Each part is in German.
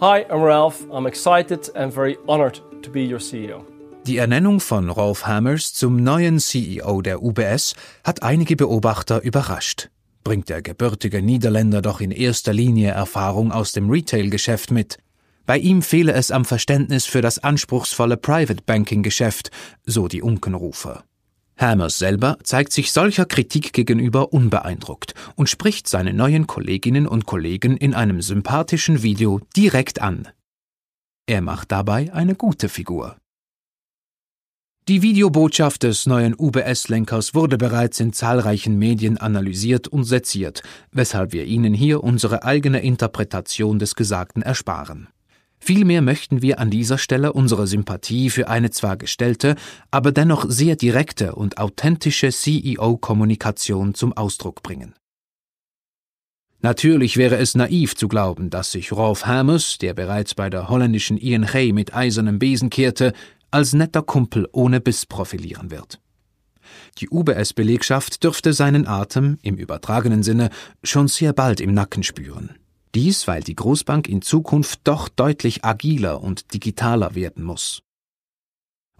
Hi, I'm Ralph. I'm excited and very honored to be your CEO. Die Ernennung von Rolf Hammers zum neuen CEO der UBS hat einige Beobachter überrascht. Bringt der gebürtige Niederländer doch in erster Linie Erfahrung aus dem Retail-Geschäft mit. Bei ihm fehle es am Verständnis für das anspruchsvolle Private Banking-Geschäft, so die Unkenrufer. Hammers selber zeigt sich solcher Kritik gegenüber unbeeindruckt und spricht seine neuen Kolleginnen und Kollegen in einem sympathischen Video direkt an. Er macht dabei eine gute Figur. Die Videobotschaft des neuen UBS-Lenkers wurde bereits in zahlreichen Medien analysiert und seziert, weshalb wir Ihnen hier unsere eigene Interpretation des Gesagten ersparen. Vielmehr möchten wir an dieser Stelle unsere Sympathie für eine zwar gestellte, aber dennoch sehr direkte und authentische CEO-Kommunikation zum Ausdruck bringen. Natürlich wäre es naiv zu glauben, dass sich Rolf Hammers, der bereits bei der holländischen ING mit eisernem Besen kehrte, als netter Kumpel ohne Biss profilieren wird. Die UBS-Belegschaft dürfte seinen Atem, im übertragenen Sinne, schon sehr bald im Nacken spüren. Dies, weil die Großbank in Zukunft doch deutlich agiler und digitaler werden muss.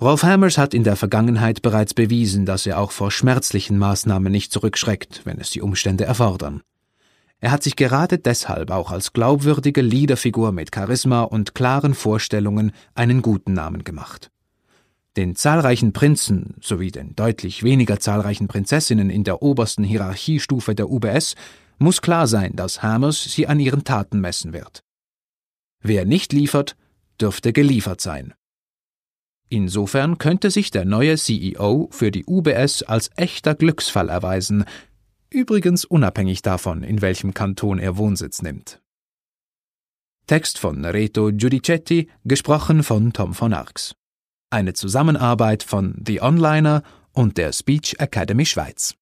Rolf Hammers hat in der Vergangenheit bereits bewiesen, dass er auch vor schmerzlichen Maßnahmen nicht zurückschreckt, wenn es die Umstände erfordern. Er hat sich gerade deshalb auch als glaubwürdige Leaderfigur mit Charisma und klaren Vorstellungen einen guten Namen gemacht. Den zahlreichen Prinzen sowie den deutlich weniger zahlreichen Prinzessinnen in der obersten Hierarchiestufe der UBS muss klar sein, dass Hammers sie an ihren Taten messen wird. Wer nicht liefert, dürfte geliefert sein. Insofern könnte sich der neue CEO für die UBS als echter Glücksfall erweisen, übrigens unabhängig davon, in welchem Kanton er Wohnsitz nimmt. Text von Reto Giudicetti, gesprochen von Tom von Arx. Eine Zusammenarbeit von The Onliner und der Speech Academy Schweiz.